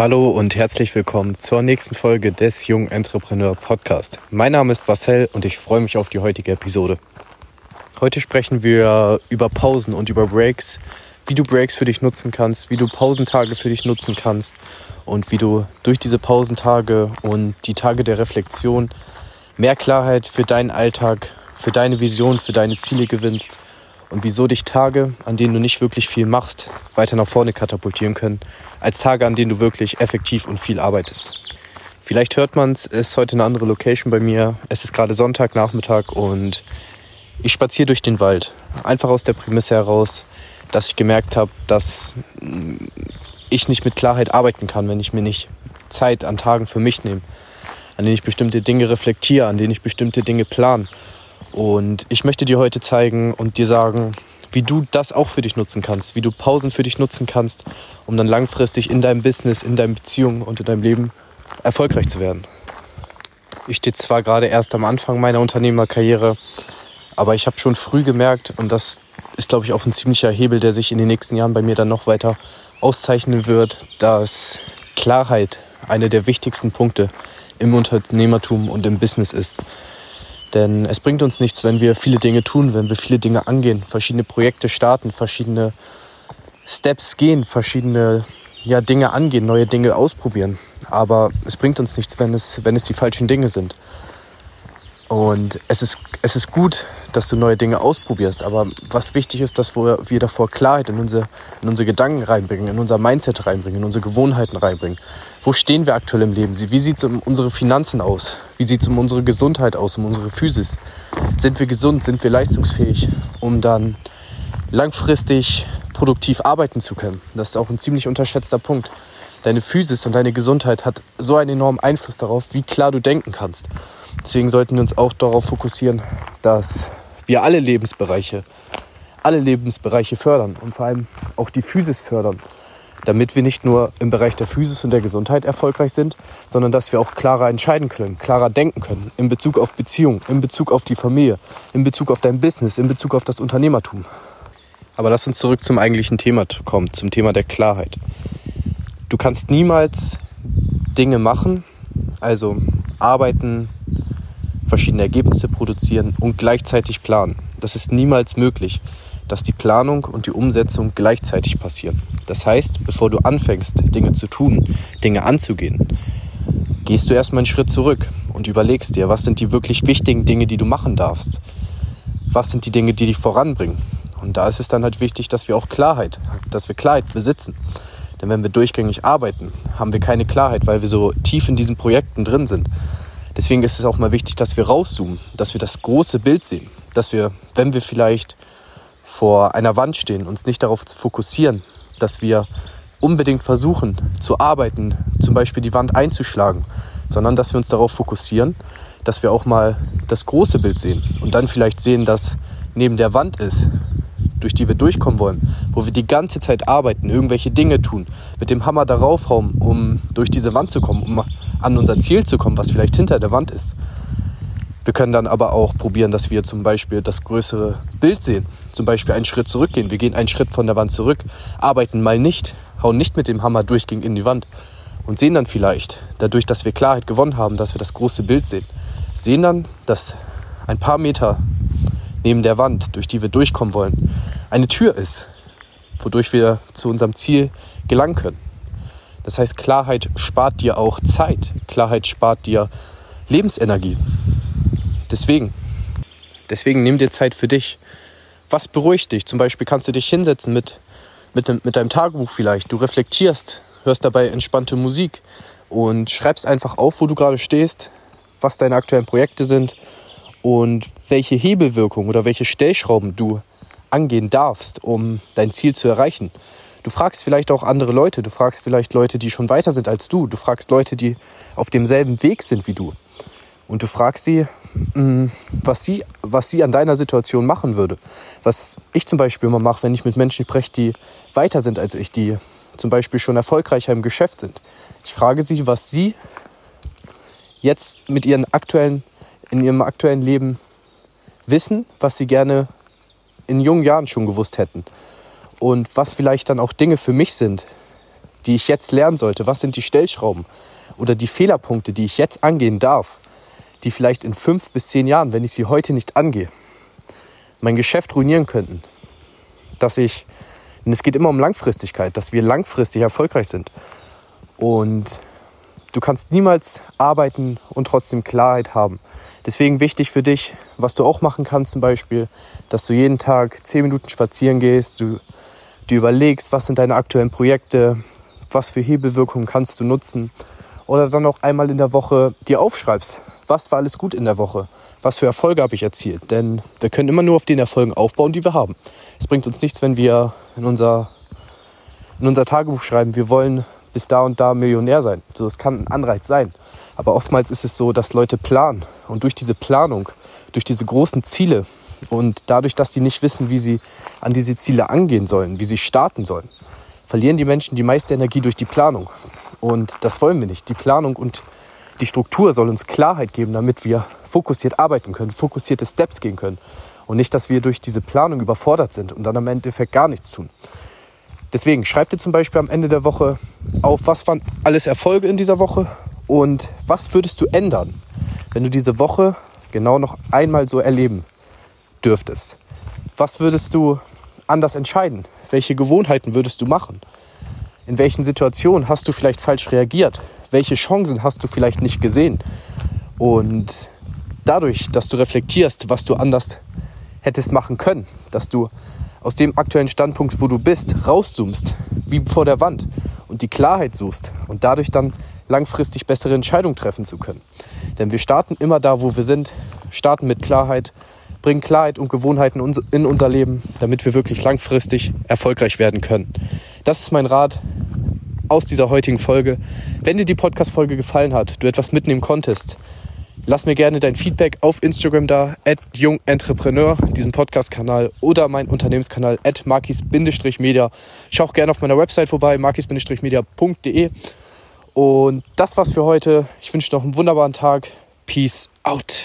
Hallo und herzlich willkommen zur nächsten Folge des Jung Entrepreneur Podcast. Mein Name ist Marcel und ich freue mich auf die heutige Episode. Heute sprechen wir über Pausen und über Breaks, wie du Breaks für dich nutzen kannst, wie du Pausentage für dich nutzen kannst und wie du durch diese Pausentage und die Tage der Reflexion mehr Klarheit für deinen Alltag, für deine Vision, für deine Ziele gewinnst und wieso dich Tage, an denen du nicht wirklich viel machst, weiter nach vorne katapultieren können, als Tage, an denen du wirklich effektiv und viel arbeitest. Vielleicht hört man es, es ist heute eine andere Location bei mir. Es ist gerade Sonntagnachmittag und ich spaziere durch den Wald. Einfach aus der Prämisse heraus, dass ich gemerkt habe, dass ich nicht mit Klarheit arbeiten kann, wenn ich mir nicht Zeit an Tagen für mich nehme, an denen ich bestimmte Dinge reflektiere, an denen ich bestimmte Dinge plane und ich möchte dir heute zeigen und dir sagen, wie du das auch für dich nutzen kannst, wie du Pausen für dich nutzen kannst, um dann langfristig in deinem Business, in deinen Beziehungen und in deinem Leben erfolgreich zu werden. Ich stehe zwar gerade erst am Anfang meiner Unternehmerkarriere, aber ich habe schon früh gemerkt, und das ist, glaube ich, auch ein ziemlicher Hebel, der sich in den nächsten Jahren bei mir dann noch weiter auszeichnen wird, dass Klarheit einer der wichtigsten Punkte im Unternehmertum und im Business ist. Denn es bringt uns nichts, wenn wir viele Dinge tun, wenn wir viele Dinge angehen, verschiedene Projekte starten, verschiedene Steps gehen, verschiedene ja, Dinge angehen, neue Dinge ausprobieren. Aber es bringt uns nichts, wenn es, wenn es die falschen Dinge sind. Und es ist, es ist gut, dass du neue Dinge ausprobierst. Aber was wichtig ist, dass wir, davor Klarheit in unsere, in unsere Gedanken reinbringen, in unser Mindset reinbringen, in unsere Gewohnheiten reinbringen. Wo stehen wir aktuell im Leben? Wie sieht es um unsere Finanzen aus? Wie sieht es um unsere Gesundheit aus, um unsere Physis? Sind wir gesund? Sind wir leistungsfähig, um dann langfristig produktiv arbeiten zu können? Das ist auch ein ziemlich unterschätzter Punkt. Deine Physis und deine Gesundheit hat so einen enormen Einfluss darauf, wie klar du denken kannst. Deswegen sollten wir uns auch darauf fokussieren, dass wir alle Lebensbereiche, alle Lebensbereiche fördern und vor allem auch die Physis fördern, damit wir nicht nur im Bereich der Physis und der Gesundheit erfolgreich sind, sondern dass wir auch klarer entscheiden können, klarer denken können in Bezug auf Beziehung, in Bezug auf die Familie, in Bezug auf dein Business, in Bezug auf das Unternehmertum. Aber lass uns zurück zum eigentlichen Thema kommen, zum Thema der Klarheit. Du kannst niemals Dinge machen, also arbeiten, verschiedene Ergebnisse produzieren und gleichzeitig planen. Das ist niemals möglich, dass die Planung und die Umsetzung gleichzeitig passieren. Das heißt, bevor du anfängst, Dinge zu tun, Dinge anzugehen, gehst du erstmal einen Schritt zurück und überlegst dir, was sind die wirklich wichtigen Dinge, die du machen darfst? Was sind die Dinge, die dich voranbringen? Und da ist es dann halt wichtig, dass wir auch Klarheit, dass wir Klarheit besitzen. Denn wenn wir durchgängig arbeiten, haben wir keine Klarheit, weil wir so tief in diesen Projekten drin sind. Deswegen ist es auch mal wichtig, dass wir rauszoomen, dass wir das große Bild sehen, dass wir, wenn wir vielleicht vor einer Wand stehen, uns nicht darauf fokussieren, dass wir unbedingt versuchen zu arbeiten, zum Beispiel die Wand einzuschlagen, sondern dass wir uns darauf fokussieren, dass wir auch mal das große Bild sehen und dann vielleicht sehen, dass neben der Wand ist, durch die wir durchkommen wollen, wo wir die ganze Zeit arbeiten, irgendwelche Dinge tun, mit dem Hammer darauf hauen, um durch diese Wand zu kommen, um an unser Ziel zu kommen, was vielleicht hinter der Wand ist. Wir können dann aber auch probieren, dass wir zum Beispiel das größere Bild sehen. Zum Beispiel einen Schritt zurückgehen. Wir gehen einen Schritt von der Wand zurück, arbeiten mal nicht, hauen nicht mit dem Hammer durch in die Wand und sehen dann vielleicht, dadurch, dass wir Klarheit gewonnen haben, dass wir das große Bild sehen, sehen dann, dass ein paar Meter neben der Wand, durch die wir durchkommen wollen, eine Tür ist, wodurch wir zu unserem Ziel gelangen können. Das heißt, Klarheit spart dir auch Zeit. Klarheit spart dir Lebensenergie. Deswegen, deswegen nimm dir Zeit für dich. Was beruhigt dich? Zum Beispiel kannst du dich hinsetzen mit, mit, mit deinem Tagebuch vielleicht. Du reflektierst, hörst dabei entspannte Musik und schreibst einfach auf, wo du gerade stehst, was deine aktuellen Projekte sind und welche Hebelwirkung oder welche Stellschrauben du angehen darfst, um dein Ziel zu erreichen. Du fragst vielleicht auch andere Leute, du fragst vielleicht Leute, die schon weiter sind als du, du fragst Leute, die auf demselben Weg sind wie du. Und du fragst sie, mm, was sie, was sie an deiner Situation machen würde. Was ich zum Beispiel immer mache, wenn ich mit Menschen spreche, die weiter sind als ich, die zum Beispiel schon erfolgreicher im Geschäft sind. Ich frage sie, was sie jetzt mit ihren aktuellen, in ihrem aktuellen Leben wissen, was sie gerne in jungen Jahren schon gewusst hätten und was vielleicht dann auch Dinge für mich sind, die ich jetzt lernen sollte? Was sind die Stellschrauben oder die Fehlerpunkte, die ich jetzt angehen darf, die vielleicht in fünf bis zehn Jahren, wenn ich sie heute nicht angehe, mein Geschäft ruinieren könnten? Dass ich, denn es geht immer um Langfristigkeit, dass wir langfristig erfolgreich sind. Und du kannst niemals arbeiten und trotzdem Klarheit haben. Deswegen wichtig für dich, was du auch machen kannst zum Beispiel, dass du jeden Tag zehn Minuten spazieren gehst, du, du überlegst, was sind deine aktuellen Projekte, was für Hebelwirkungen kannst du nutzen oder dann auch einmal in der Woche dir aufschreibst, was war alles gut in der Woche, was für Erfolge habe ich erzielt. Denn wir können immer nur auf den Erfolgen aufbauen, die wir haben. Es bringt uns nichts, wenn wir in unser, in unser Tagebuch schreiben, wir wollen bis da und da Millionär sein. So, das kann ein Anreiz sein. Aber oftmals ist es so, dass Leute planen. Und durch diese Planung, durch diese großen Ziele und dadurch, dass sie nicht wissen, wie sie an diese Ziele angehen sollen, wie sie starten sollen, verlieren die Menschen die meiste Energie durch die Planung. Und das wollen wir nicht. Die Planung und die Struktur soll uns Klarheit geben, damit wir fokussiert arbeiten können, fokussierte Steps gehen können. Und nicht, dass wir durch diese Planung überfordert sind und dann am Endeffekt gar nichts tun. Deswegen schreib dir zum Beispiel am Ende der Woche auf, was waren alles Erfolge in dieser Woche und was würdest du ändern, wenn du diese Woche genau noch einmal so erleben dürftest. Was würdest du anders entscheiden? Welche Gewohnheiten würdest du machen? In welchen Situationen hast du vielleicht falsch reagiert? Welche Chancen hast du vielleicht nicht gesehen? Und dadurch, dass du reflektierst, was du anders hättest machen können, dass du aus dem aktuellen Standpunkt, wo du bist, rauszoomst, wie vor der Wand und die Klarheit suchst und dadurch dann langfristig bessere Entscheidungen treffen zu können. Denn wir starten immer da, wo wir sind, starten mit Klarheit, bringen Klarheit und Gewohnheiten in unser Leben, damit wir wirklich langfristig erfolgreich werden können. Das ist mein Rat aus dieser heutigen Folge. Wenn dir die Podcast-Folge gefallen hat, du etwas mitnehmen konntest, Lass mir gerne dein Feedback auf Instagram da, at jungentrepreneur, diesem Podcast-Kanal oder mein Unternehmenskanal at markis-media. Schau auch gerne auf meiner Website vorbei, markis-media.de. Und das war's für heute. Ich wünsche noch einen wunderbaren Tag. Peace out.